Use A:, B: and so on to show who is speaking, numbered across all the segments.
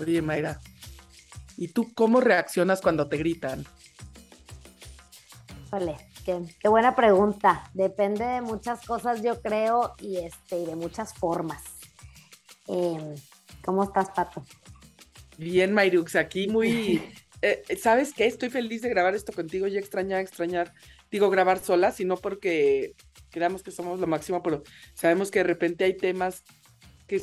A: Oye, Mayra, ¿y tú cómo reaccionas cuando te gritan?
B: Vale, qué, buena pregunta. Depende de muchas cosas, yo creo, y, este, de muchas formas. Em, ¿Cómo estás, Pato?
A: Bien, Mayrux, aquí muy... Eh, ¿Sabes qué? Estoy feliz de grabar esto contigo y extrañar, extrañar, digo, grabar sola, sino porque creamos que somos lo máximo, pero sabemos que de repente hay temas que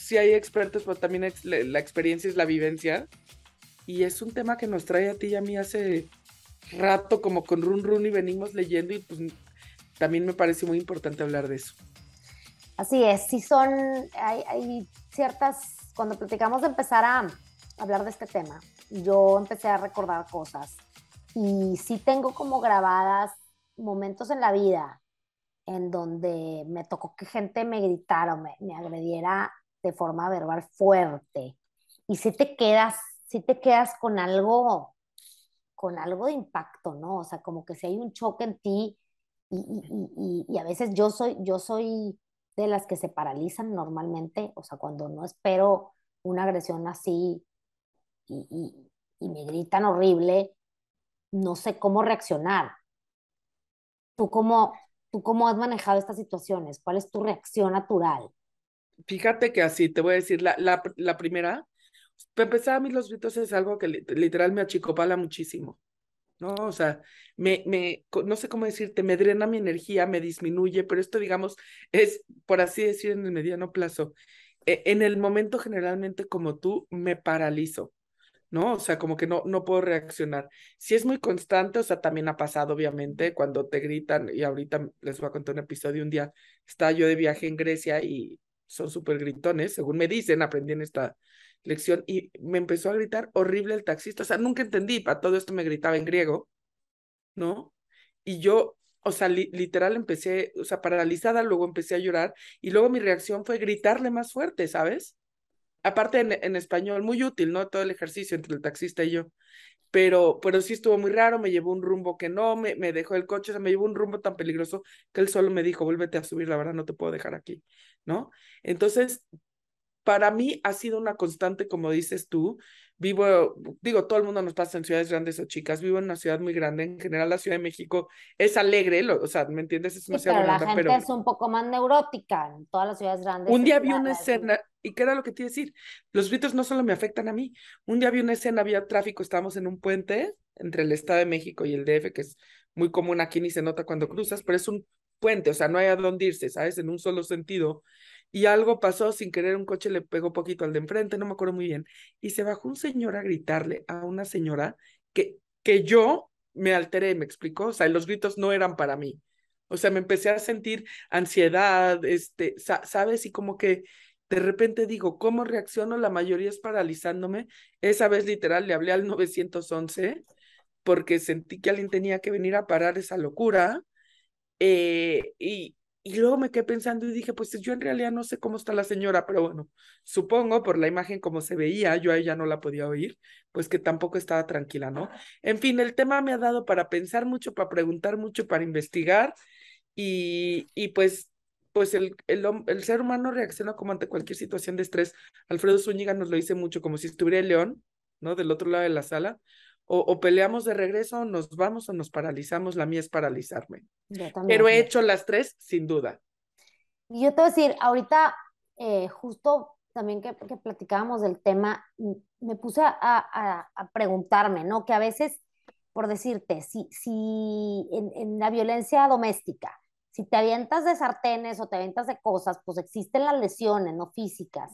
A: sí hay expertos, pero también la experiencia es la vivencia. Y es un tema que nos trae a ti y a mí hace rato como con run run y venimos leyendo y pues también me parece muy importante hablar de eso.
B: Así es, sí son, hay, hay ciertas, cuando platicamos de empezar a hablar de este tema, yo empecé a recordar cosas y sí tengo como grabadas momentos en la vida en donde me tocó que gente me gritara o me, me agrediera de forma verbal fuerte. Y si te quedas, si te quedas con algo, con algo de impacto, ¿no? O sea, como que si hay un choque en ti y, y, y, a veces yo soy, yo soy de las que se paralizan normalmente, o sea, cuando no espero una agresión así y, me gritan horrible, no sé cómo reaccionar. ¿Tú cómo, ¿Tú cómo has manejado estas situaciones? ¿Cuál es tu reacción natural?
A: Fíjate que así, te voy a decir, la, la, la primera, para empezar, a mí los gritos es algo que literal me achicopala muchísimo, ¿no? O sea, me, me, no sé cómo decirte, me drena mi energía, me disminuye, pero esto, digamos, es, por así decir, en el mediano plazo. E, en el momento generalmente como tú, me paralizo. ¿no? O sea, como que no, no puedo reaccionar. Si es muy constante, o sea, también ha pasado, obviamente, cuando te gritan, y ahorita les voy a contar un episodio, un día estaba yo de viaje en Grecia y son súper gritones, según me dicen, aprendí en esta lección, y me empezó a gritar horrible el taxista, o sea, nunca entendí, para todo esto me gritaba en griego, ¿no? Y yo, o sea, literal empecé, o sea, paralizada, luego empecé a llorar, y luego mi reacción fue gritarle más fuerte, ¿sabes? aparte en, español, muy útil, ¿no? Todo el ejercicio entre el taxista y yo. Pero, pero sí estuvo muy raro, me llevó un rumbo que no, me, me dejó el coche, o sea, me llevó un rumbo tan peligroso que él solo me dijo, vuélvete a subir, la verdad no te puedo dejar aquí, ¿no? Entonces, para mí ha sido una constante, como dices tú, vivo, digo, todo el mundo nos pasa en ciudades grandes o chicas, vivo en una ciudad muy grande, en general la Ciudad de México es alegre, o sea, ¿me entiendes? Es una
B: ciudad pero la gente es un poco más neurótica en todas las ciudades grandes.
A: Un día vi una escena, y qué era lo que te iba a decir, los gritos no solo me afectan a mí, un día vi una escena, había tráfico, estábamos en un puente entre el Estado de México y el DF, que es muy común aquí, ni se nota cuando cruzas, pero es un puente, o sea, no hay a dónde irse, ¿sabes? En un solo sentido. Y algo pasó sin querer, un coche le pegó poquito al de enfrente, no me acuerdo muy bien, y se bajó un señor a gritarle a una señora que, que yo me alteré, me explicó, o sea, los gritos no eran para mí, o sea, me empecé a sentir ansiedad, este, sabes, y como que de repente digo, ¿cómo reacciono? La mayoría es paralizándome, esa vez literal le hablé al 911 porque sentí que alguien tenía que venir a parar esa locura, eh, y, y luego me quedé pensando y dije, pues yo en realidad no sé cómo está la señora, pero bueno, supongo por la imagen como se veía, yo a ella no la podía oír, pues que tampoco estaba tranquila, ¿no? En fin, el tema me ha dado para pensar mucho, para preguntar mucho, para investigar y, y pues, pues el, el, el ser humano reacciona como ante cualquier situación de estrés. Alfredo Zúñiga nos lo dice mucho, como si estuviera el león, ¿no? Del otro lado de la sala o, peleamos de regreso, nos vamos o nos paralizamos. La mía es paralizarme. Pero he hecho las tres, sin duda.
B: Y yo te voy a decir, ahorita, eh, justo también que, que, platicábamos del tema, me puse a, preguntarme, ¿no? Que a veces, por decirte, si, si en, en, la violencia doméstica, si te avientas de sartenes o te avientas de cosas, pues existen las lesiones, no físicas.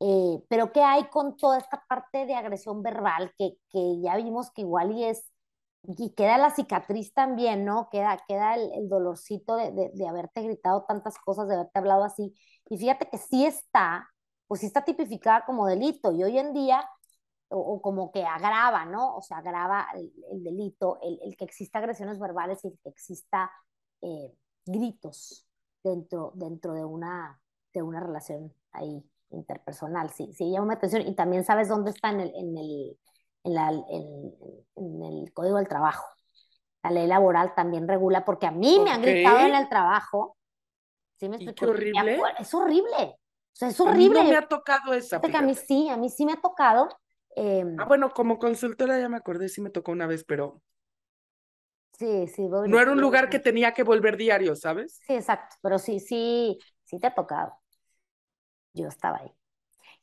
B: Eh, pero ¿qué hay con toda esta parte de agresión verbal que, que ya vimos que igual y es, y queda la cicatriz también, ¿no? Queda, queda el, el dolorcito de, de, de, haberte gritado tantas cosas, de haberte hablado así. Y fíjate que sí está, pues sí está tipificada como delito y hoy en día, o, como que agrava, ¿no? O sea, agrava el, el delito, el, el, que exista agresiones verbales y el que exista eh, gritos dentro, dentro de, una, de una relación ahí interpersonal, sí, sí llama mi atención y también sabes dónde está en el, en el, en, la, en, en el Código del Trabajo. La ley laboral también regula, porque a mí me han gritado en el trabajo. ¿Sí me
A: explico? horrible?
B: Es horrible. O sea, es horrible.
A: A mí no me ha tocado esa.
B: a mí sí, a mí sí me ha tocado.
A: Em, ah, bueno, como consultora ya me acordé, sí me tocó una vez, pero
B: Sí, sí.
A: no era un lugar que tenía que volver diario, ¿sabes?
B: Sí, exacto, pero sí, sí, sí te ha tocado. Yo estaba ahí.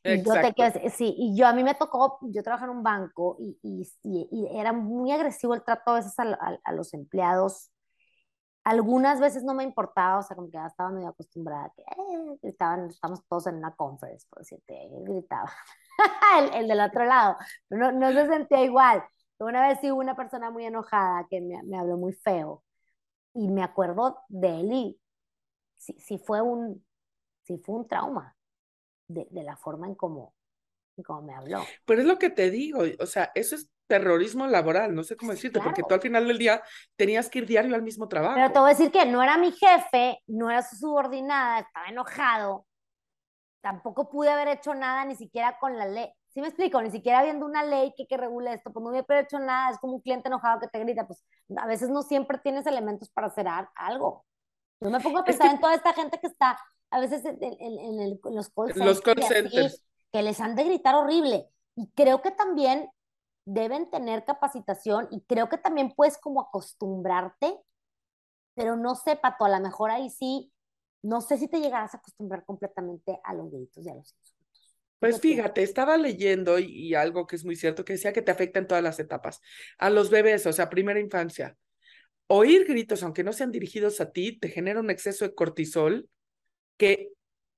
B: Y yo te sí, y yo a mí me tocó, yo trabajaba en un banco y, y, y, era muy agresivo el trato a veces a, a, los empleados. Algunas veces no me importaba, o sea, como que ya estaba medio acostumbrada, que eh, gritaban, estamos todos en una conference, por decirte, gritaba el, el, del otro lado, no, no se sentía igual. Una vez sí hubo una persona muy enojada que me, me habló muy feo y me acuerdo de él y sí, sí fue un, sí fue un trauma de, de la forma en cómo, en me habló.
A: Pero es lo que te digo, o sea, eso es terrorismo laboral, no sé cómo decirte, porque tú al final del día tenías que ir diario al mismo trabajo.
B: Pero te voy a decir que no era mi jefe, no era su subordinada, estaba enojado, tampoco pude haber hecho nada ni siquiera con la ley. ¿Sí me explico? Ni siquiera habiendo una ley que, que regule esto, pues no hubiera hecho nada, es como un cliente enojado que te grita, pues a veces no siempre tienes elementos para hacer algo. Yo me pongo a pensar en toda esta gente que está a veces en, en, los call centers, que les han de gritar horrible. Y creo que también deben tener capacitación y creo que también puedes como acostumbrarte, pero no sé, Pato, a lo mejor ahí sí, no sé si te llegarás a acostumbrar completamente a los gritos y a los insultos.
A: Pues fíjate, estaba leyendo y, algo que es muy cierto, que decía que te afecta en todas las etapas. A los bebés, o sea, primera infancia. Oír gritos, aunque no sean dirigidos a ti, te genera un exceso de cortisol que,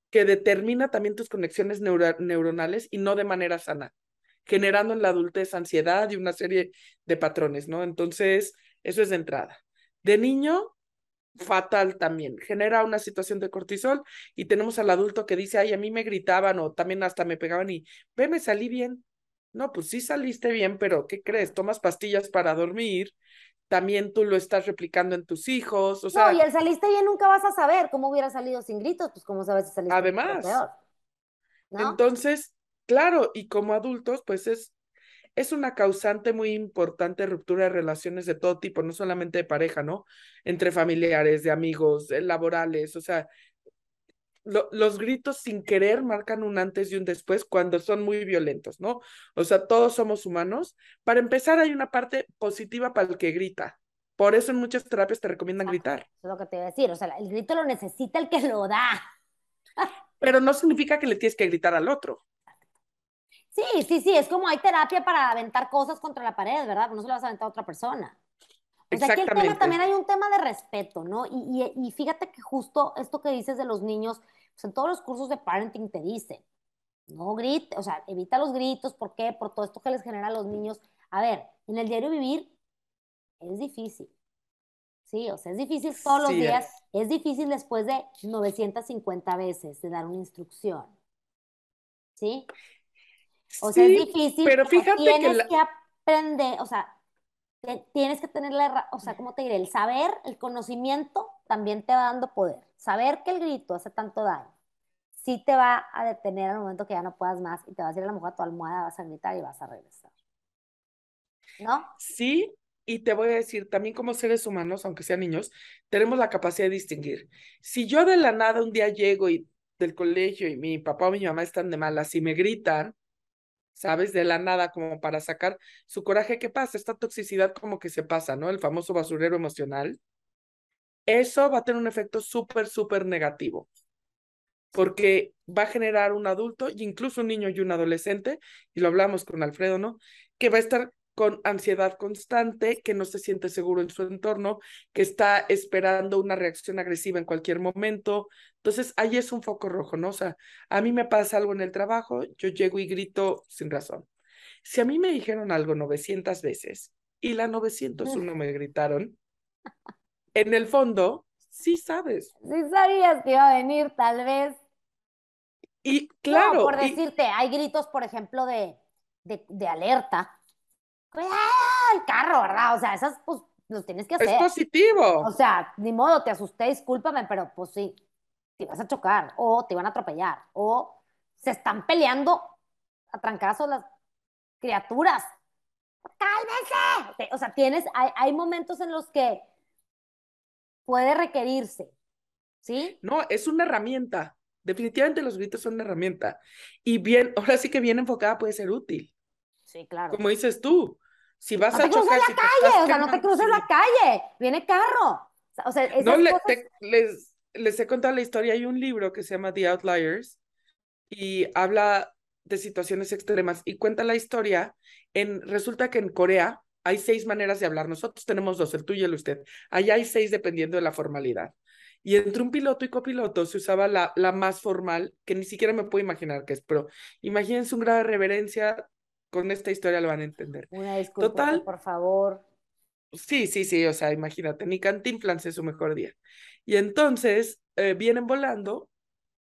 A: que determina también tus conexiones neuronales y no de manera sana, generando en la adultez ansiedad y una serie de patrones, ¿no? Entonces, eso es de entrada. De niño, fatal también. Genera una situación de cortisol y tenemos al adulto que dice, ay, a mí me gritaban o también hasta me pegaban y, ve, me salí bien. No, pues sí saliste bien, pero ¿qué crees? Tomas pastillas para dormir, también tú lo estás replicando en tus hijos, o sea...
B: No, y el saliste bien nunca vas a saber cómo hubiera salido sin gritos, pues cómo sabes si saliste
A: Además, peor. Entonces, claro, y como adultos, pues es es una causante muy importante de ruptura de relaciones de todo tipo, no solamente de pareja, ¿no? Entre familiares, de amigos, laborales, o sea, los gritos sin querer marcan un antes y un después cuando son muy violentos, ¿no? O sea, todos somos humanos. Para empezar, hay una parte positiva para el que grita. Por eso en muchas terapias te recomiendan gritar.
B: Eso es lo que te iba a decir, o sea, el grito lo necesita el que lo da.
A: Pero no significa que le tienes que gritar al otro.
B: Sí, sí, sí, es como hay terapia para aventar cosas contra la pared, ¿verdad? No se lo vas a aventar a otra persona. O sea, aquí el tema también hay un tema de respeto, ¿no? Y, y, y, fíjate que justo esto que dices de los niños, pues en todos los cursos de parenting te dicen, no grite, o sea, evita los gritos, ¿por qué? Por todo esto que les genera a los niños. A ver, en el diario vivir es difícil, ¿sí? O sea, es difícil todos los días, es. es difícil después de 950 veces de dar una instrucción, ¿sí? O sea, es difícil.
A: Pero fíjate
B: tienes que, aprender, o sea, tienes que tener la, o sea, ¿cómo te diré? El saber, el conocimiento también te va dando poder. Saber que el grito hace tanto daño, sí te va a detener al momento que ya no puedas más y te vas a ir a la mujer a tu almohada, vas a gritar y vas a regresar. ¿No?
A: Sí, y te voy a decir, también como seres humanos, aunque sean niños, tenemos la capacidad de distinguir. Si yo de la nada un día llego y del colegio y mi papá o mi mamá están de malas y me gritan, ¿sabes? De la nada, como para sacar su coraje. ¿Qué pasa? Esta toxicidad como que se pasa, ¿no? El famoso basurero emocional. Eso va a tener un efecto súper, súper negativo, porque va a generar un adulto, incluso un niño y un adolescente, y lo hablamos con Alfredo, ¿no? Que va a estar con ansiedad constante, que no se siente seguro en su entorno, que está esperando una reacción agresiva en cualquier momento. Entonces, ahí es un foco rojo, ¿no? O sea, a mí me pasa algo en el trabajo, yo llego y grito sin razón. Si a mí me dijeron algo 900 veces y la 901 me gritaron, en el fondo, sí sabes.
B: Sí sabías que iba a venir, tal vez.
A: Y claro.
B: por decirte, hay gritos, por ejemplo, de, de, de alerta cuidado el carro, ¿verdad? O sea, esas, pues, los tienes que hacer.
A: Es positivo.
B: O sea, ni modo, te asusté, discúlpame, pero pues sí, te vas a chocar, o te van a atropellar, o se están peleando a trancazos las criaturas. ¡Cálmese! O sea, tienes, hay, hay momentos en los que puede requerirse, ¿sí?
A: No, es una herramienta. Definitivamente los gritos son una herramienta. Y bien, ahora sí que bien enfocada puede ser útil.
B: Sí, claro.
A: Como dices tú, si vas
B: no
A: a
B: te cruces
A: chocar,
B: la
A: si
B: calle, o sea, no te cruces
A: sí.
B: la calle, viene carro. O sea, esas
A: No, le-
B: cosas-
A: te- les, les he contado la historia. Hay un libro que se llama The Outliers y habla de situaciones extremas y cuenta la historia. En, resulta que en Corea hay seis maneras de hablar. Nosotros tenemos dos, el tuyo y el usted. Allá hay seis dependiendo de la formalidad. Y entre un piloto y copiloto se usaba la, la más formal, que ni siquiera me puedo imaginar qué es, pero imagínense un grado de reverencia, con esta historia lo van a entender.
B: Una disculpa,
A: Total.
B: por favor.
A: Sí, sí, sí, o sea, imagínate, ni Cantinflas es su mejor día. Y entonces eh, vienen volando,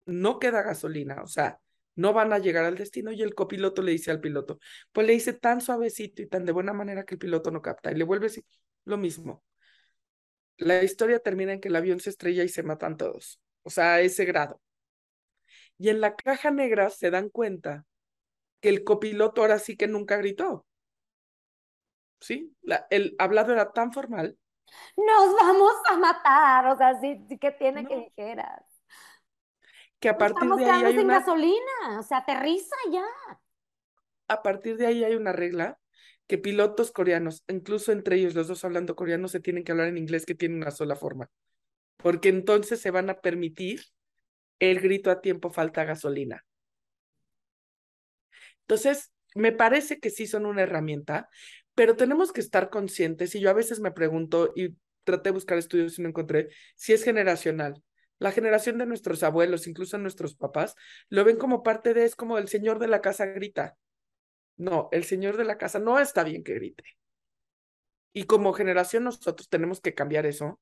A: no queda gasolina, o sea, no van a llegar al destino y el copiloto le dice al piloto, pues le dice tan suavecito y tan de buena manera que el piloto no capta y le vuelve a decir lo mismo. La historia termina en que el avión se estrella y se matan todos, o sea, a ese grado. Y en la caja negra se dan cuenta que el copiloto ahora sí que nunca gritó. ¿Sí? La- el hablado era tan formal
B: Nos vamos a matar, o sea, sí, sí que tiene que dijeras.
A: que a partir
B: estamos
A: de ahí hay una
B: gasolina, o sea, aterriza ya.
A: a partir de ahí hay una regla que pilotos coreanos, incluso entre ellos los dos hablando coreano, se tienen que hablar en inglés que tiene una sola forma, porque entonces se van a permitir el grito a tiempo falta gasolina. Entonces, me parece que sí son una herramienta, pero tenemos que estar conscientes y yo a veces me pregunto y traté de buscar estudios y no encontré si es generacional. La generación de nuestros abuelos, incluso nuestros papás, lo ven como parte de, es como el señor de la casa grita. No, el señor de la casa no está bien que grite. Y como generación nosotros tenemos que cambiar eso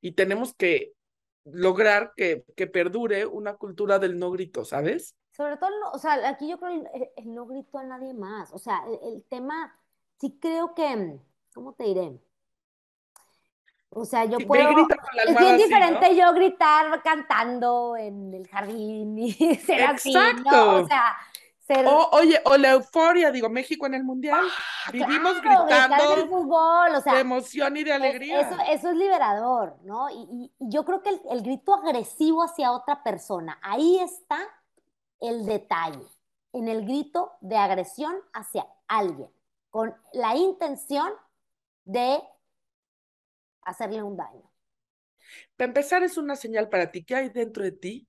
A: y tenemos que lograr que, que perdure una cultura del no grito, ¿sabes?
B: Sobre todo, o sea, aquí yo creo el, el- el no grito a nadie más. O sea, el, el tema, sí creo que, ¿cómo te diré? O sea, yo
A: Sí,
B: puedo, es bien
A: así, ¿no?
B: diferente yo gritar cantando en el jardín y ser así, ¿no?
A: Exacto.
B: O sea, ser,
A: O, oye, o la euforia, digo, México en el Mundial, vivimos
B: Ah, claro, gritar en el
A: gritando
B: fútbol, o sea,
A: de emoción y de
B: Es-
A: alegría.
B: eso, eso es liberador, ¿no? Y, y- y yo creo que el, el grito agresivo hacia otra persona, ahí está el detalle, en el grito de agresión hacia alguien, con la intención de hacerle un daño.
A: Para empezar, es una señal para ti. ¿Qué hay dentro de ti?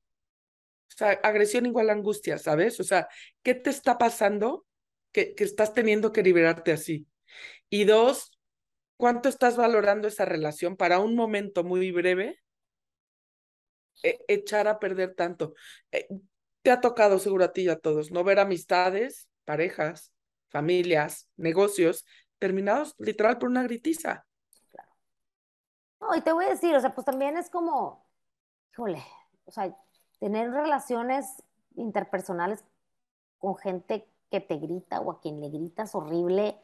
A: O sea, agresión igual a angustia, ¿sabes? O sea, ¿qué te está pasando que, que estás teniendo que liberarte así? Y dos, ¿cuánto estás valorando esa relación para un momento muy breve? e- echar a perder tanto. Te ha tocado seguro a ti y a todos, ¿no? Ver amistades, parejas, familias, negocios terminados literal por una gritiza.
B: No, y te voy a decir, o sea, pues también es como, híjole, o sea, tener relaciones interpersonales con gente que te grita o a quien le gritas horrible.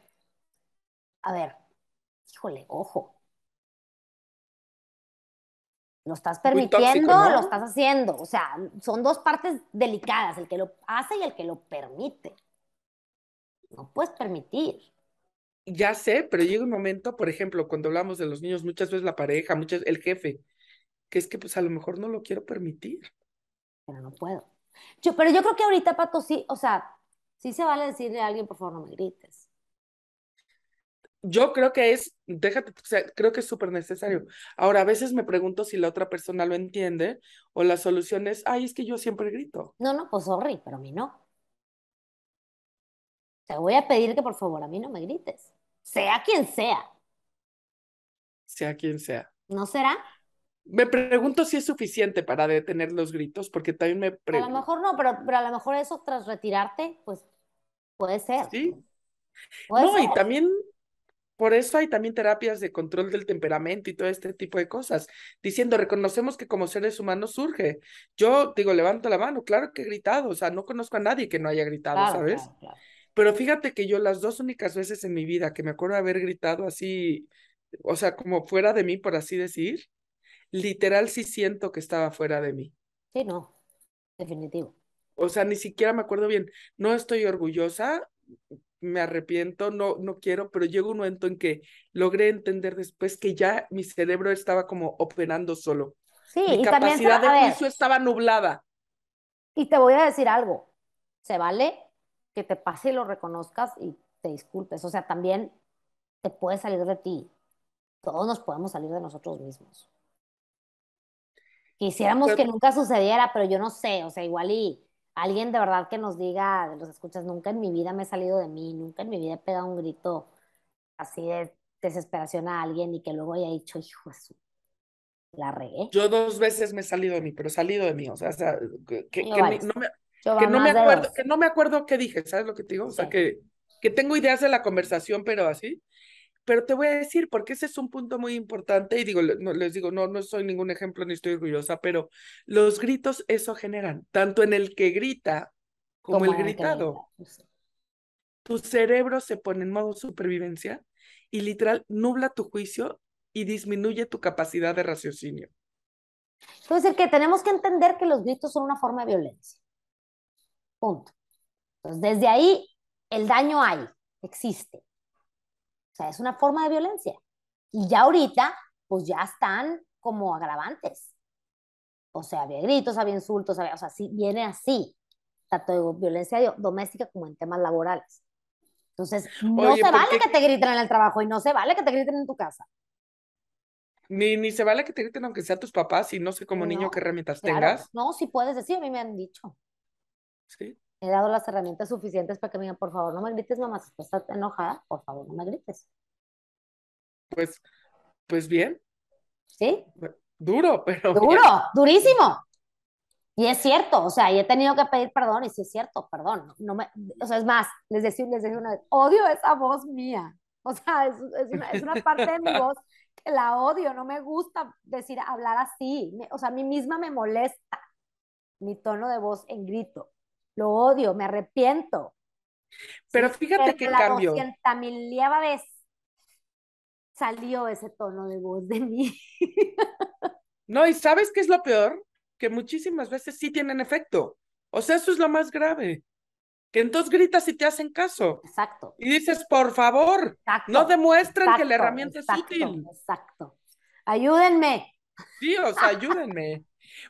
B: A ver, híjole, ojo. Lo estás
A: Muy tóxico,
B: permitiendo,
A: ¿no?
B: lo estás haciendo. O sea, son dos partes delicadas, el que lo hace y el que lo permite. No puedes permitir.
A: Ya sé, pero llega un momento, por ejemplo, cuando hablamos de los niños, muchas veces la pareja, muchas el jefe, que es que pues a lo mejor no lo quiero permitir.
B: pero no puedo. Yo, pero yo creo que ahorita, Pato, sí, o sea, sí se vale decirle a alguien, por favor, no me grites.
A: Yo creo que es, déjate, o sea, creo que es súper necesario. Ahora, a veces me pregunto si la otra persona lo entiende o la solución es, ay, es que yo siempre grito.
B: No, no, pues sorry, pero a mí no. Te voy a pedir que por favor a mí no me grites. Sea quien sea.
A: sea quien sea.
B: ¿No será?
A: Me pregunto si es suficiente para detener los gritos, porque también me
B: A lo
A: pregunto.
B: mejor no, pero, pero a lo mejor eso tras retirarte, pues puede ser.
A: Sí.
B: Puede
A: No, y también, por eso hay también terapias de control del temperamento y todo este tipo de cosas, diciendo, reconocemos que como seres humanos surge. Yo digo, levanto la mano, claro que he gritado, o sea, no conozco a nadie que no haya gritado,
B: Claro,
A: ¿sabes?
B: claro, claro.
A: Pero fíjate que yo las dos únicas veces en mi vida que me acuerdo de haber gritado así, o sea, como fuera de mí, por así decir, literal sí siento que estaba fuera de mí.
B: Sí, no, definitivo.
A: O sea, ni siquiera me acuerdo bien. No estoy orgullosa, me arrepiento, no, no quiero, pero llegó un momento en que logré entender después que ya mi cerebro estaba como operando solo.
B: Sí,
A: Mi
B: y también,
A: capacidad de juicio estaba nublada.
B: Y te voy a decir algo, se vale que te pase y lo reconozcas y te disculpes. O sea, también te puede salir de ti. Todos nos podemos salir de nosotros mismos. Quisiéramos
A: Pero-
B: que nunca sucediera, pero yo no sé, o sea, igual y alguien de verdad que nos diga, de los escuchas, nunca en mi vida me he salido de mí, nunca en mi vida he pegado un grito así de desesperación a alguien y que luego haya dicho, hijo de su, la regué.
A: Yo dos veces me he salido de mí, pero he salido de mí, o sea, que, no me, que no acuerdo, que no me acuerdo qué dije, ¿sabes lo que te digo? O sea,
B: Sí.
A: que, que tengo ideas de la conversación, pero así. Pero te voy a decir, porque ese es un punto muy importante, y digo, no, les digo, no, no soy ningún ejemplo ni estoy orgullosa, pero los gritos eso generan, tanto en el que grita como, el
B: en que
A: gritado.
B: grita.
A: Tu cerebro se pone en modo supervivencia y literal nubla tu juicio y disminuye tu capacidad de raciocinio.
B: Entonces, que tenemos que entender que los gritos son una forma de violencia. Punto. Entonces, desde ahí, el daño hay, existe. O sea, es una forma de violencia. Y ya ahorita, pues ya están como agravantes. O sea, había gritos, había insultos, había, o sea, sí, viene así. Tanto de violencia do- doméstica como en temas laborales. Entonces, no
A: Oye,
B: se
A: ¿por
B: vale
A: qué-
B: que te griten en el trabajo y no se vale que te griten en tu casa.
A: Ni, ni se vale que te griten aunque sean tus papás y no sé como niño qué herramientas
B: Claro,
A: tengas.
B: no, sí puedes decir, a mí me han dicho.
A: ¿sí?
B: He dado las herramientas suficientes para que me digan, por favor, no me grites, mamá, si estás enojada, por favor, no me grites.
A: Pues, pues bien,
B: ¿Sí?
A: duro, pero
B: Duro,
A: bien.
B: durísimo. Y es cierto, o sea, y he tenido que pedir perdón, y sí es cierto, perdón. No me, o sea, es más, les decía, les decía una vez, odio esa voz mía. O sea, es, es una, es una parte de mi voz que la odio, no me gusta decir, hablar así. Me- o sea, a mí misma me molesta mi tono de voz en grito. Lo odio, me arrepiento.
A: Pero
B: Sí,
A: fíjate qué
B: la
A: cambio.
B: doscienta milieva vez salió ese tono de voz de mí.
A: No, y ¿sabes qué es lo peor? Que muchísimas veces sí tienen efecto. O sea, eso es lo más grave. Que entonces gritas y te hacen caso.
B: Exacto.
A: Y dices, por favor,
B: Exacto.
A: no demuestran que la
B: exacto,
A: herramienta es
B: exacto,
A: útil.
B: Exacto. Ayúdenme.
A: Sí, o sea, ayúdenme.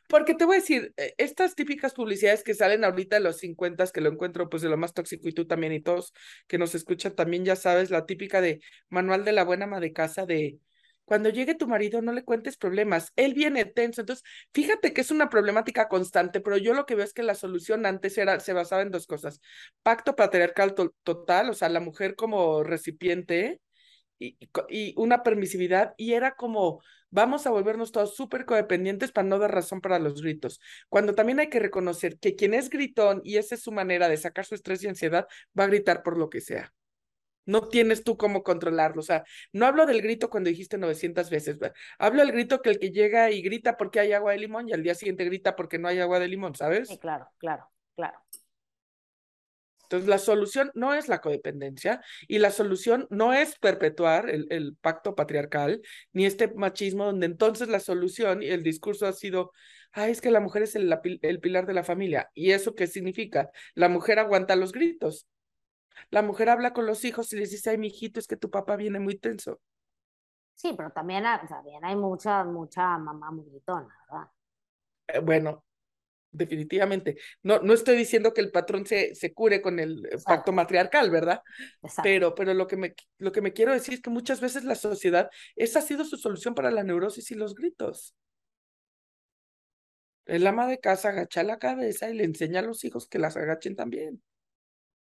A: Porque te voy a decir, eh, estas típicas publicidades que salen ahorita en los 50 que lo encuentro pues de lo más tóxico y tú también y todos que nos escuchan también ya sabes, la típica de manual de la buena ama de casa de cuando llegue tu marido no le cuentes problemas, él viene tenso. Entonces, fíjate que es una problemática constante, pero yo lo que veo es que la solución antes era, se basaba en dos cosas. Pacto patriarcal to- total, o sea, la mujer como recipiente y, y una permisividad y era como vamos a volvernos todos súper codependientes para no dar razón para los gritos. Cuando también hay que reconocer que quien es gritón y esa es su manera de sacar su estrés y ansiedad, va a gritar por lo que sea. No tienes tú cómo controlarlo. O sea, no hablo del grito cuando dijiste 900 veces. Hablo del grito que el que llega y grita porque hay agua de limón y al día siguiente grita porque no hay agua de limón, ¿sabes?
B: Sí, claro, claro, claro.
A: Entonces, la solución no es la codependencia y la solución no es perpetuar el, el pacto patriarcal ni este machismo donde entonces la solución y el discurso ha sido, ay, es que la mujer es el, la pil- el pilar de la familia. ¿Y eso qué significa? La mujer aguanta los gritos. La mujer habla con los hijos y les dice, ay, mijito, es que tu papá viene muy tenso.
B: Sí, pero también, hay- también hay mucha, mucha mamá muy gritona, ¿verdad?
A: Eh, bueno, definitivamente. No, no estoy diciendo que el patrón se, se cure con el eh, pacto matriarcal, ¿verdad?
B: Exacto.
A: Pero, pero lo que me, lo que me quiero decir es que muchas veces la sociedad, esa ha sido su solución para la neurosis y los gritos. El ama de casa agacha la cabeza y le enseña a los hijos que las agachen también.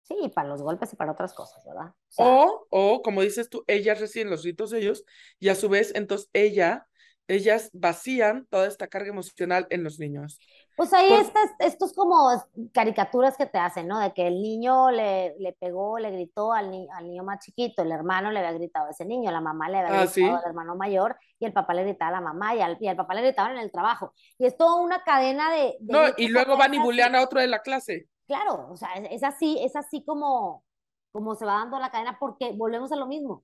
B: Sí, para los golpes y para otras cosas, ¿verdad? O sea,
A: O, o, como dices tú, ellas reciben los gritos de ellos y a su vez, entonces ella, ellas vacían toda esta carga emocional en los niños.
B: Pues ahí
A: Por-
B: estas, estos como caricaturas que te hacen, ¿no? De que el niño le, le pegó, le gritó al, ni- al niño más chiquito, el hermano le había gritado a ese niño, la mamá le había
A: Ah,
B: gritado
A: ¿sí?
B: al hermano mayor y el papá le gritaba a la mamá y al, y al papá le gritaban en el trabajo. Y es toda una cadena de... de
A: No, y luego van y bulean a otro de la clase.
B: Claro, o sea, es, es así, es así como, como se va dando la cadena porque volvemos a lo mismo.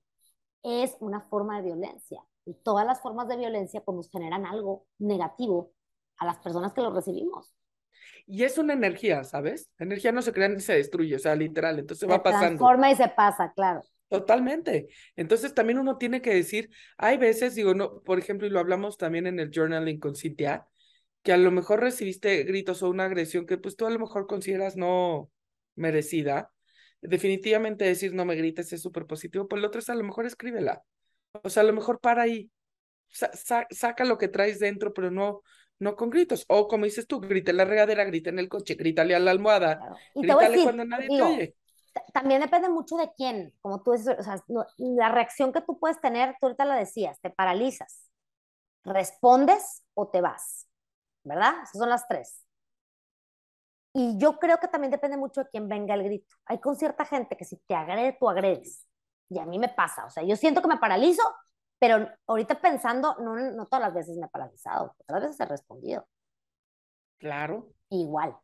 B: Es una forma de violencia y todas las formas de violencia pues nos generan algo negativo a las personas que lo recibimos.
A: Y es una energía, ¿sabes? La energía no se crea ni se destruye, o sea, literal. Entonces
B: Se
A: va pasando.
B: transforma y se pasa, claro.
A: Totalmente. Entonces también uno tiene que decir, hay veces, digo, no, por ejemplo, y lo hablamos también en el journaling con Cintia, que a lo mejor recibiste gritos o una agresión que pues tú a lo mejor consideras no merecida, definitivamente decir no me grites es súper positivo, pues lo otro es a lo mejor escríbela. O sea, a lo mejor para ahí, saca lo que traes dentro, pero no, no con gritos. O como dices tú, grita en la regadera, grita en el coche, grítale a la almohada, grítale cuando nadie te oye.
B: También depende mucho de quién, como tú dices, o sea, la reacción que tú puedes tener, tú ahorita la decías, te paralizas, respondes o te vas, ¿verdad? Esas son las tres. Y yo creo que también depende mucho de quién venga el grito. Hay con cierta gente que si te agrede, tú agredes. Y a mí me pasa, o sea, yo siento que me paralizo pero ahorita pensando, no, no todas las veces me he paralizado, otras veces he respondido.
A: Claro.
B: Igual.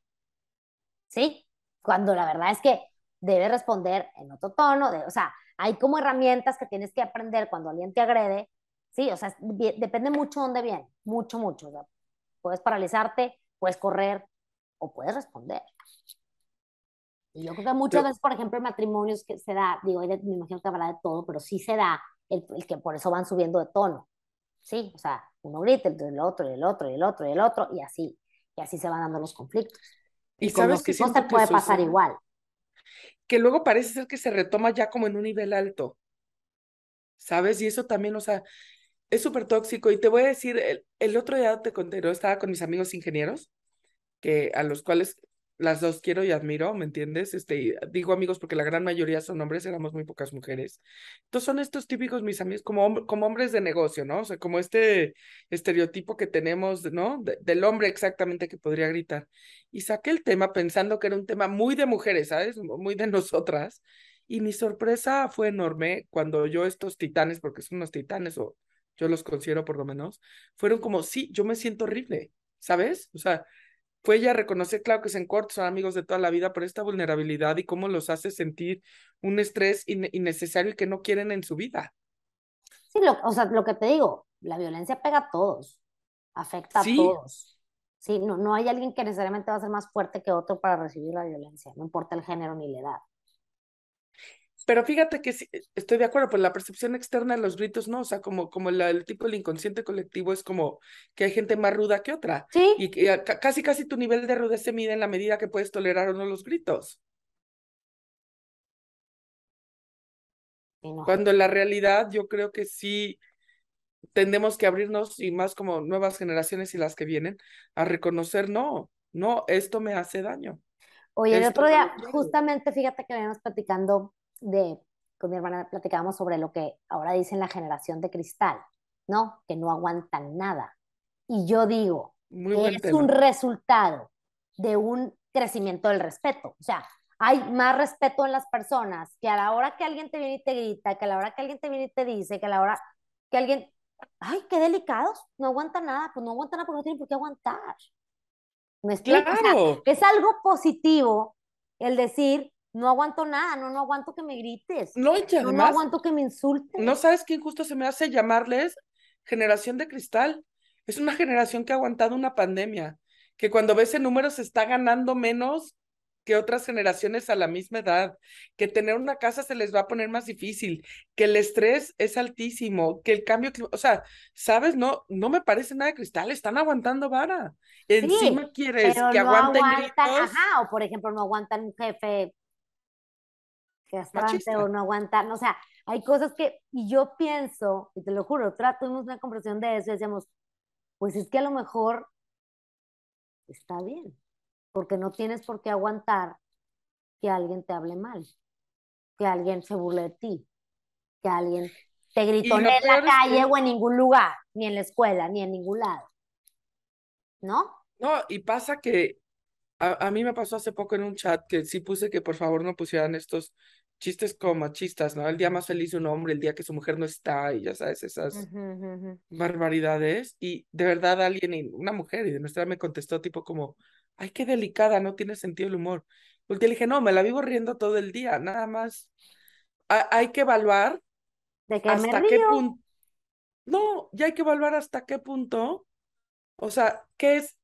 B: ¿Sí? Cuando la verdad es que debe responder en otro tono, de, o sea, hay como herramientas que tienes que aprender cuando alguien te agrede, sí, o sea, depende mucho de dónde viene, mucho, mucho. O sea, puedes paralizarte, puedes correr o puedes responder. Y yo creo que muchas veces, por ejemplo, en matrimonios que se da, digo, me imagino que habla de todo, pero sí se da el, que por eso van subiendo de tono. ¿Sí? O sea, uno grita, el otro, y el otro, y el otro, y el otro, y así. Y así se van dando los conflictos.
A: Y, sabes que
B: no te puede pasar igual.
A: Que luego parece ser que se retoma ya como en un nivel alto. ¿Sabes? Y eso también, o sea, es súper tóxico. Y te voy a decir, el, el otro día te conté, ¿no? estaba con mis amigos ingenieros, que a los cuales las dos quiero y admiro, ¿me entiendes? Este, digo amigos porque la gran mayoría son hombres, éramos muy pocas mujeres. Entonces son estos típicos mis amigos como, como hombres de negocio, ¿no? O sea, como este estereotipo que tenemos, ¿no? del hombre exactamente que podría gritar. Y saqué el tema pensando que era un tema muy de mujeres, ¿sabes? Muy de nosotras. Y mi sorpresa fue enorme cuando yo estos titanes, porque son unos titanes, o yo los considero por lo menos, fueron como, sí, yo me siento horrible, ¿sabes? O sea, fue ella reconocer, claro que se encorta, son amigos de toda la vida, pero esta vulnerabilidad y cómo los hace sentir un estrés innecesario que no quieren en su vida.
B: Sí, lo, o sea, lo que te digo, la violencia pega a todos, afecta a todos. Sí, no, no hay alguien que necesariamente va a ser más fuerte que otro para recibir la violencia, no importa el género ni la edad.
A: Pero fíjate que sí, estoy de acuerdo, pues la percepción externa de los gritos no, o sea, como, como el tipo del inconsciente colectivo es como que hay gente más ruda que otra.
B: Sí.
A: Y que casi, casi tu nivel de rudez se mide en la medida que puedes tolerar o no los gritos. Cuando en la realidad yo creo que sí tendemos que abrirnos y más como nuevas generaciones y las que vienen a reconocer, no, no, esto me hace daño.
B: Oye, el otro día, justamente, fíjate que veníamos platicando de, con mi hermana platicábamos sobre lo que ahora dicen la generación de cristal, ¿no? Que no aguantan nada. Y yo digo, es un resultado de un crecimiento del respeto. O sea, hay más respeto en las personas que a la hora que alguien te viene y te grita, que a la hora que alguien te viene y te dice, que a la hora que alguien, ay, qué delicados, no aguanta nada, pues no aguanta nada porque no tienen por qué aguantar. ¿Me explico? Claro. es algo positivo el decir, no aguanto nada, no, no aguanto que me grites.
A: No,
B: no, no aguanto que me insultes.
A: No sabes quién justo se me hace llamarles generación de cristal. Es una generación que ha aguantado una pandemia, que cuando ves en números está ganando menos que otras generaciones a la misma edad, que tener una casa se les va a poner más difícil, que el estrés es altísimo, que el cambio, o sea, sabes, no, no me parece nada de cristal, están aguantando vara. Encima quieres que aguanten gritos.
B: Ajá, o por ejemplo, no aguantan un jefe castrante o no aguantar, o sea, hay cosas que, y yo pienso, y te lo juro, tuvimos una conversación de eso y decíamos, pues es que a lo mejor está bien, porque no tienes por qué aguantar que alguien te hable mal, que alguien se burle de ti, que alguien te gritone en la calle o en ningún lugar, ni en la escuela, ni en ningún lado. ¿No?
A: No, y pasa que a, a, mí me pasó hace poco en un chat que sí puse que por favor no pusieran estos chistes como machistas, ¿no? El día más feliz de un hombre, el día que su mujer no está, y ya sabes, esas barbaridades. Y de verdad alguien, una mujer, y de nuestra me contestó tipo como, ay, qué delicada, no tiene sentido el humor. Porque le dije, no, me la vivo riendo todo el día, nada más. hay que evaluar
B: ¿De hasta qué punto.
A: No, ya hay que evaluar hasta qué punto. O sea, ¿qué es,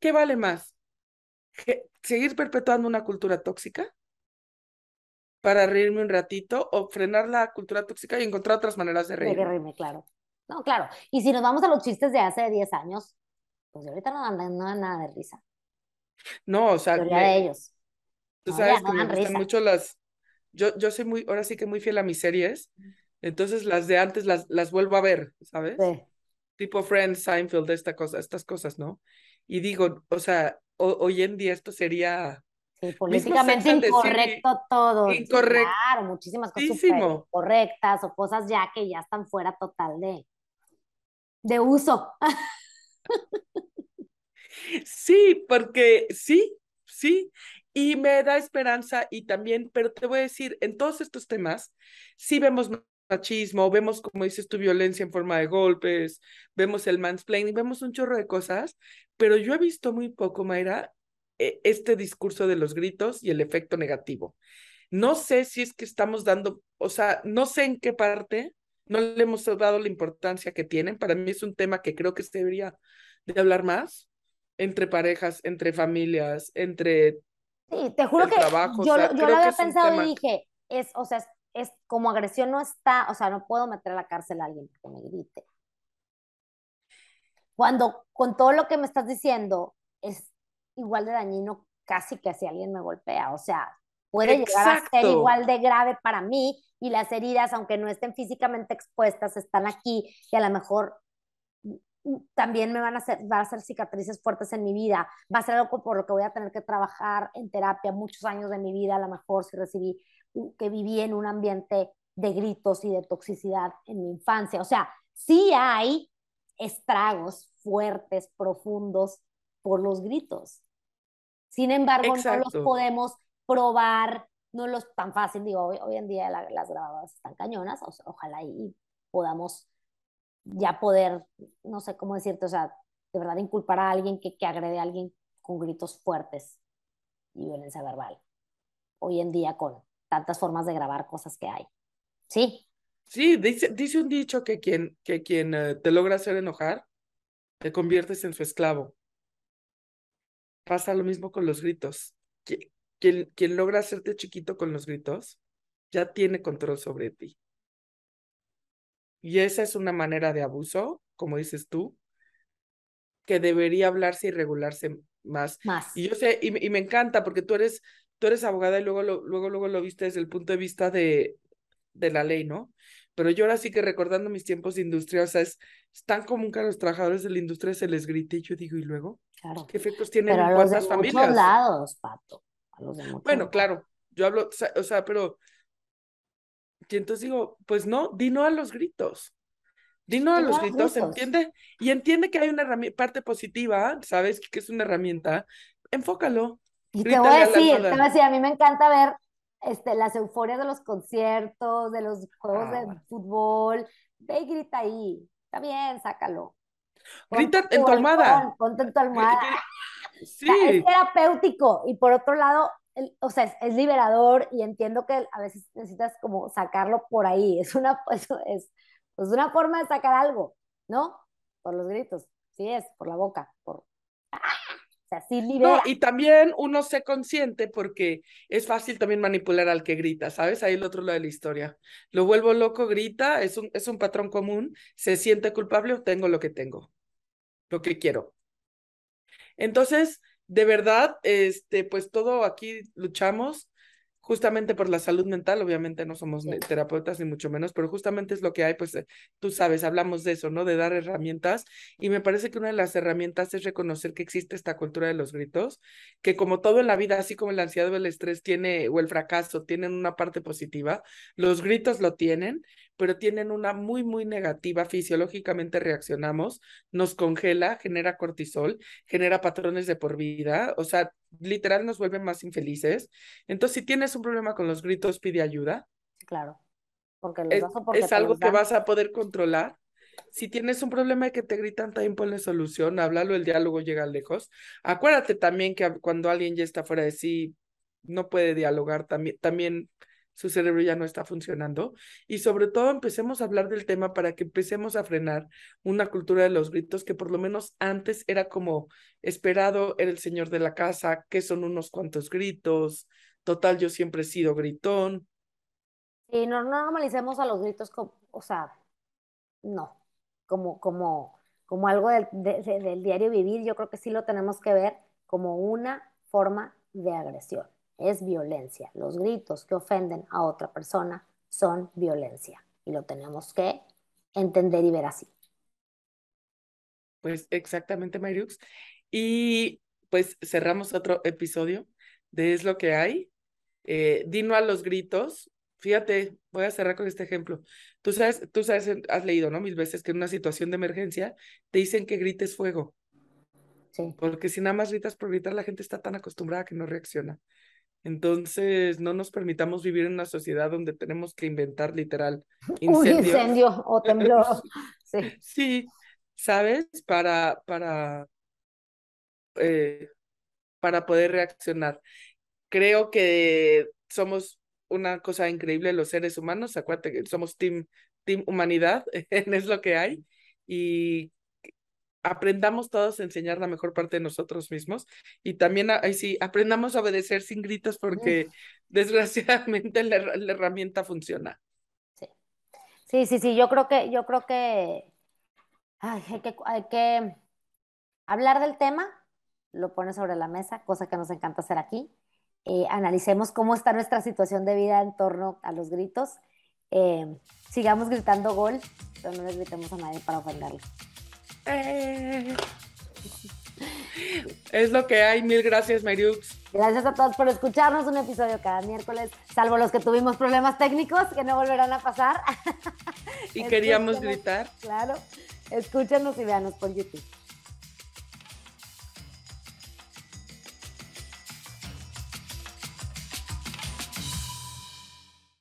A: qué vale más? ¿Seguir perpetuando una cultura tóxica? Para reírme un ratito o frenar la cultura tóxica y encontrar otras maneras de reírme.
B: De reírme, claro. No, claro. Y si nos vamos a los chistes de hace 10 años, pues ahorita no dan, no dan nada de risa.
A: No, o sea,
B: Teoría de ellos.
A: tú
B: No,
A: sabes
B: ya
A: que
B: no
A: me gustan
B: risa.
A: mucho las, yo, yo soy muy, ahora sí que muy fiel a mis series, entonces las de antes las, las vuelvo a ver, ¿sabes?
B: Sí.
A: Tipo Friends, Seinfeld, esta cosa, estas cosas, ¿no? Y digo, o sea, ho- hoy en día esto sería
B: Sí, políticamente incorrecto todo. Sí, claro, muchísimas cosas súper incorrectas o cosas ya que ya están fuera total de, de uso.
A: Sí, porque sí, sí, y me da esperanza y también, pero te voy a decir, en todos estos temas, sí vemos machismo, vemos, como dices tu violencia en forma de golpes, vemos el mansplaining, vemos un chorro de cosas, pero yo he visto muy poco, Mayra, este discurso de los gritos y el efecto negativo. No sé si es que estamos dando, o sea, no sé en qué parte, no le hemos dado la importancia que tienen. Para mí es un tema que creo que se debería de hablar más entre parejas, entre familias, entre
B: Sí, te juro
A: el
B: que
A: trabajo, o
B: yo,
A: sea,
B: yo lo
A: que
B: había pensado y dije, es, o sea, es, es como agresión no está, o sea, no puedo meter a la cárcel a alguien porque me grite. Cuando con todo lo que me estás diciendo es igual de dañino casi que si alguien me golpea, o sea, puede llegar a ser igual de grave para mí y las heridas, aunque no estén físicamente expuestas, están aquí y a lo mejor mm, también me van a hacer, va a hacer cicatrices fuertes en mi vida, va a ser algo por lo que voy a tener que trabajar en terapia muchos años de mi vida, a lo mejor si recibí, que viví en un ambiente de gritos y de toxicidad en mi infancia. O sea, sí hay estragos fuertes, profundos por los gritos. Sin embargo, no los podemos probar, no los tan fácil, digo, hoy, hoy en día la- las grabadoras están cañonas, o sea, ojalá y podamos ya poder, no sé cómo decirte, o sea, de verdad inculpar a alguien que, que agrede a alguien con gritos fuertes y violencia verbal. Hoy en día con tantas formas de grabar cosas que hay. Sí,
A: Sí, dice, dice un dicho que quien, que quien eh, te logra hacer enojar, te conviertes en su esclavo. Pasa lo mismo con los gritos. Qui- Quien, quien logra hacerte chiquito con los gritos, ya tiene control sobre ti. Y esa es una manera de abuso, como dices tú, que debería hablarse y regularse más.
B: más.
A: Y yo sé, y, me- y me encanta porque tú eres, tú eres abogada y luego lo, luego, luego lo viste desde el punto de vista de, de la ley, ¿no? Pero yo ahora sí que recordando mis tiempos de industria, o sea, es, es tan común que a los trabajadores de la industria se les grite y yo digo, ¿y luego?
B: Claro.
A: ¿Qué efectos tienen
B: Pero a los de
A: cuántas
B: muchos
A: familias?
B: lados, Pato. A los de muchos
A: Bueno,
B: lados.
A: claro, yo hablo, o sea, pero, y entonces digo, pues no, di no a los gritos. Di no a los gritos,
B: gritos.
A: entiende, y entiende que hay una parte positiva, ¿sabes? Que es una herramienta, enfócalo.
B: Y te voy a decir, te voy a decir, a mí me encanta ver este, las euforias de los conciertos, de los juegos
A: Ah,
B: de
A: bueno.
B: fútbol. Ve y grita ahí. Está bien, sácalo.
A: Grita en tu almohada.
B: ponte en tu
A: Gri-
B: almohada. O sea, es
A: Sí,
B: terapéutico y por otro lado, el- o sea, es, es liberador y entiendo que a veces necesitas como sacarlo por ahí. Es una, es, es, es una forma de sacar algo, ¿no? Por los gritos. Sí es, por la boca, por... O sea, sí libera.
A: No, y también uno se consciente porque es fácil también manipular al que grita, ¿sabes? Ahí el otro lado de la historia. Lo vuelvo loco, grita, es un, es un patrón común, se siente culpable, obtengo lo que tengo, lo que quiero. Entonces, de verdad, este, pues todo aquí luchamos justamente por la salud mental, obviamente no somos terapeutas ni mucho menos, pero justamente es lo que hay, pues eh, tú sabes, hablamos de eso, ¿no? De dar herramientas y me parece que una de las herramientas es reconocer que existe esta cultura de los gritos, que como todo en la vida, así como la ansiedad o el estrés tiene, o el fracaso, tienen una parte positiva, los gritos lo tienen, pero tienen una muy, muy negativa, fisiológicamente reaccionamos, nos congela, genera cortisol, genera patrones de por vida, o sea, literal nos vuelve más infelices. Entonces, si tienes un problema con los gritos, pide ayuda.
B: Claro, porque los
A: Es,
B: porque
A: algo
B: los
A: que vas a poder controlar. Si tienes un problema de que te gritan, también ponle solución, háblalo, el diálogo llega lejos. Acuérdate también que cuando alguien ya está fuera de sí, no puede dialogar, también, también su cerebro ya no está funcionando. Y sobre todo empecemos a hablar del tema para que empecemos a frenar una cultura de los gritos que por lo menos antes era como esperado, era el señor de la casa, que son unos cuantos gritos. Total, yo siempre he sido gritón.
B: Y no, no normalicemos a los gritos como, o sea, no, como, como, como algo del, del diario vivir, yo creo que sí lo tenemos que ver como una forma de agresión. Es violencia. Los gritos que ofenden a otra persona son violencia y lo tenemos que entender y ver así.
A: Pues exactamente, Mariux. Y pues cerramos otro episodio de Es lo que hay. Eh, Dino a los gritos. Fíjate, voy a cerrar con este ejemplo. Tú sabes, tú sabes, has leído, ¿no? Mil veces que en una situación de emergencia te dicen que grites fuego.
B: Sí.
A: Porque si nada más gritas por gritar, la gente está tan acostumbrada que no reacciona. Entonces, no nos permitamos vivir en una sociedad donde tenemos que inventar literal
B: Un incendio o temblor. sí.
A: sí, ¿sabes? Para, para, eh, para poder reaccionar. Creo que somos una cosa increíble los seres humanos. Acuérdate que somos team, team humanidad, es lo que hay. Y aprendamos todos a enseñar la mejor parte de nosotros mismos y también ahí sí aprendamos a obedecer sin gritos porque desgraciadamente la, herramienta funciona.
B: Sí. sí, sí, sí, yo creo que, yo creo que hay, que hay que hablar del tema, lo pone sobre la mesa, cosa que nos encanta hacer aquí. Eh, analicemos cómo está nuestra situación de vida en torno a los gritos. Eh, sigamos gritando gol, pero no les gritemos a nadie para ofenderlo.
A: Eh. Es lo que hay. Mil gracias, Mariux.
B: Gracias a todos por escucharnos un episodio cada miércoles, salvo los que tuvimos problemas técnicos que no volverán a pasar.
A: Y queríamos gritar.
B: Claro. Escúchenos y véanos por YouTube.